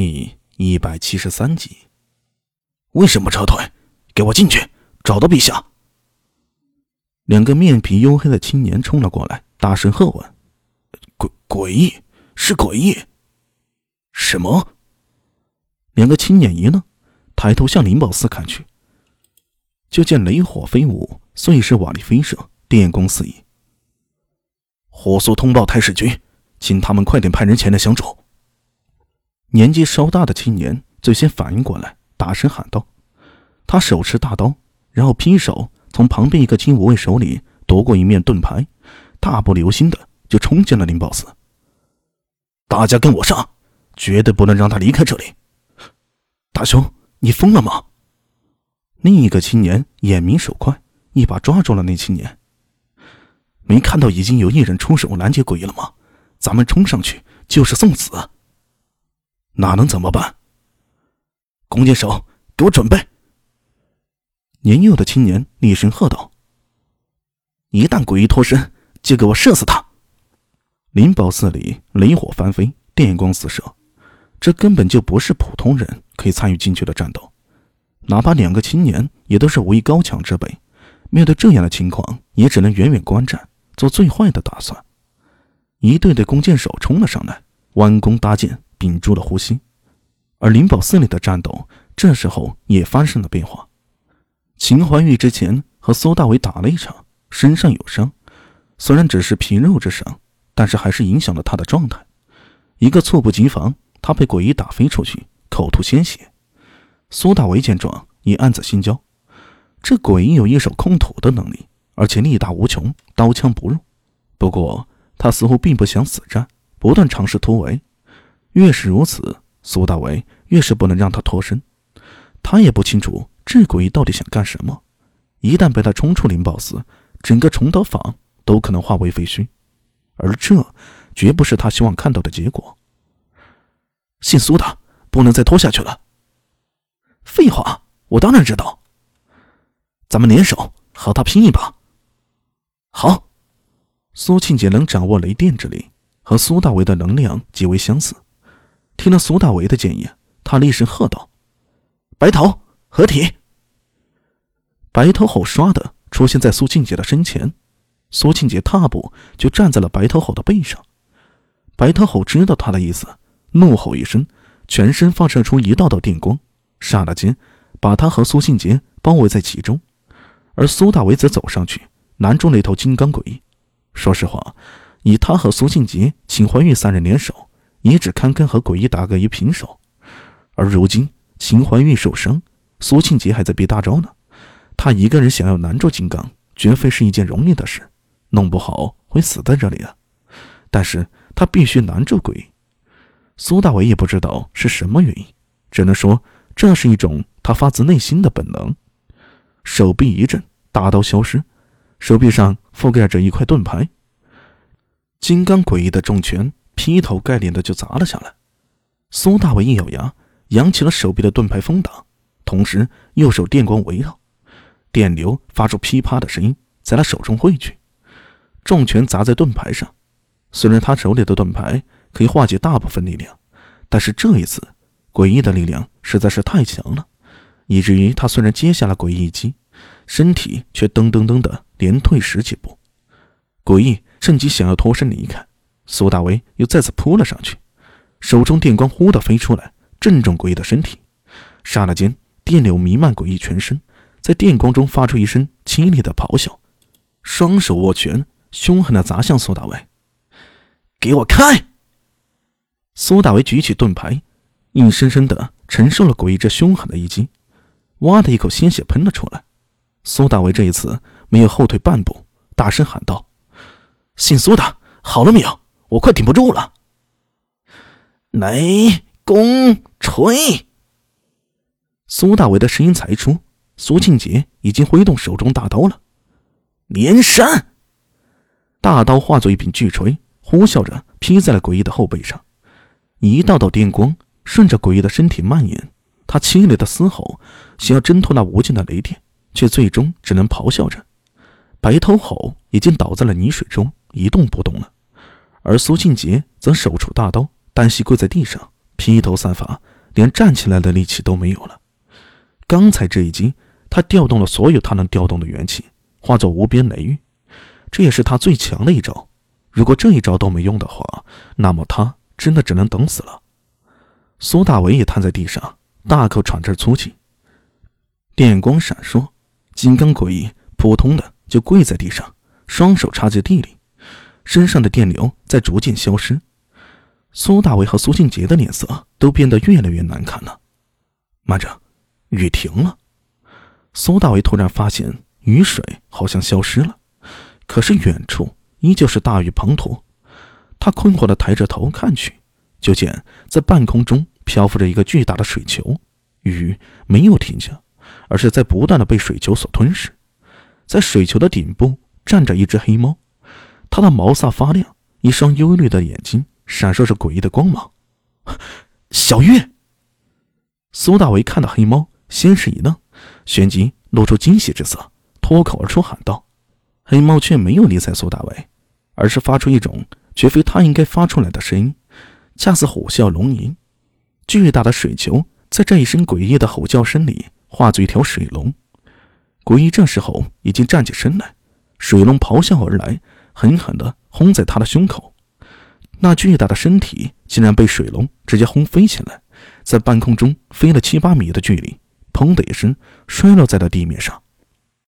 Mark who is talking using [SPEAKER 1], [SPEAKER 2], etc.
[SPEAKER 1] 第一百七十三集，为什么撤退？给我进去，找到陛下！两个面皮黝黑的青年冲了过来，大声喝问：“诡诡异，是诡异！什么？”两个青年一愣，抬头向灵宝寺看去，就见雷火飞舞，碎石瓦砾飞射，电光四溢。火速通报太史军，请他们快点派人前来相助。年纪稍大的青年最先反应过来，大声喊道：“他手持大刀，然后劈手从旁边一个金吾卫手里夺过一面盾牌，大步流星的就冲进了灵宝寺。大家跟我上，绝对不能让他离开这里！”大兄，你疯了吗？另一个青年眼明手快，一把抓住了那青年。没看到已经有一人出手拦截诡异了吗？咱们冲上去就是送死。哪能怎么办？弓箭手，给我准备！年幼的青年厉声喝道：“一旦诡异脱身，就给我射死他！”灵宝寺里雷火翻飞，电光四射，这根本就不是普通人可以参与进去的战斗。哪怕两个青年也都是武艺高强之辈，面对这样的情况，也只能远远观战，做最坏的打算。一队队弓箭手冲了上来，弯弓搭箭。屏住了呼吸，而灵宝寺里的战斗这时候也发生了变化。秦怀玉之前和苏大伟打了一场，身上有伤，虽然只是皮肉之伤，但是还是影响了他的状态。一个猝不及防，他被鬼医打飞出去，口吐鲜血。苏大伟见状也暗自心焦，这鬼医有一手控土的能力，而且力大无穷，刀枪不入。不过他似乎并不想死战，不断尝试突围。越是如此，苏大为越是不能让他脱身。他也不清楚这诡异到底想干什么。一旦被他冲出灵宝寺，整个崇德坊都可能化为废墟，而这绝不是他希望看到的结果。姓苏的，不能再拖下去了。废话，我当然知道。咱们联手和他拼一把。好，苏庆杰能掌握雷电之力，和苏大为的能量极为相似。听了苏大为的建议，他厉声喝道：“白头合体！”白头吼唰的出现在苏庆杰的身前，苏庆杰踏步就站在了白头吼的背上。白头吼知道他的意思，怒吼一声，全身放射出一道道电光，刹那间把他和苏庆杰包围在其中。而苏大为则走上去拦住那头金刚鬼。说实话，以他和苏庆杰、秦怀玉三人联手。也只堪跟和诡异打个一平手，而如今秦怀玉受伤，苏庆杰还在憋大招呢。他一个人想要拦住金刚，绝非是一件容易的事，弄不好会死在这里啊！但是他必须拦住鬼。苏大伟也不知道是什么原因，只能说这是一种他发自内心的本能。手臂一震，大刀消失，手臂上覆盖着一块盾牌。金刚诡异的重拳。劈头盖脸的就砸了下来，苏大伟一咬牙，扬起了手臂的盾牌封挡，同时右手电光围绕，电流发出噼啪的声音，在他手中汇聚，重拳砸在盾牌上。虽然他手里的盾牌可以化解大部分力量，但是这一次诡异的力量实在是太强了，以至于他虽然接下了诡异一击，身体却噔噔噔的连退十几步。诡异趁机想要脱身离开。苏大为又再次扑了上去，手中电光忽的飞出来，正中诡异的身体。刹那间，电流弥漫诡异全身，在电光中发出一声凄厉的咆哮，双手握拳，凶狠的砸向苏大为。给我开！苏大为举起盾牌，硬生生的承受了诡异这凶狠的一击，哇的一口鲜血喷了出来。苏大为这一次没有后退半步，大声喊道：“姓苏的，好了没有？”我快顶不住了！雷公锤！苏大伟的声音才出，苏庆杰已经挥动手中大刀了。连山！大刀化作一柄巨锤，呼啸着劈在了诡异的后背上。一道道电光顺着诡异的身体蔓延，他凄厉的嘶吼，想要挣脱那无尽的雷电，却最终只能咆哮着。白头吼已经倒在了泥水中，一动不动了。而苏庆杰则手杵大刀，单膝跪在地上，披头散发，连站起来的力气都没有了。刚才这一击，他调动了所有他能调动的元气，化作无边雷域，这也是他最强的一招。如果这一招都没用的话，那么他真的只能等死了。苏大伟也瘫在地上，大口喘着粗气。电光闪烁，金刚诡异扑通的就跪在地上，双手插在地里，身上的电流在逐渐消失。苏大为和苏庆杰的脸色都变得越来越难看了。慢着，雨停了。苏大为突然发现雨水好像消失了，可是远处依旧是大雨滂沱。他困惑地抬着头看去，就见在半空中漂浮着一个巨大的水球，雨没有停下，而是在不断的被水球所吞噬。在水球的顶部站着一只黑猫，它的毛发发亮，一双幽绿的眼睛。闪烁着诡异的光芒，小月。苏大为看到黑猫，先是一愣，旋即露出惊喜之色，脱口而出喊道：“黑猫却没有理睬苏大为，而是发出一种绝非他应该发出来的声音，恰似虎啸龙吟。巨大的水球在这一声诡异的吼叫声里化作一条水龙。诡异这时候已经站起身来，水龙咆哮而来，狠狠地轰在他的胸口。”那巨大的身体竟然被水龙直接轰飞起来，在半空中飞了七八米的距离，砰的一声摔落在了地面上。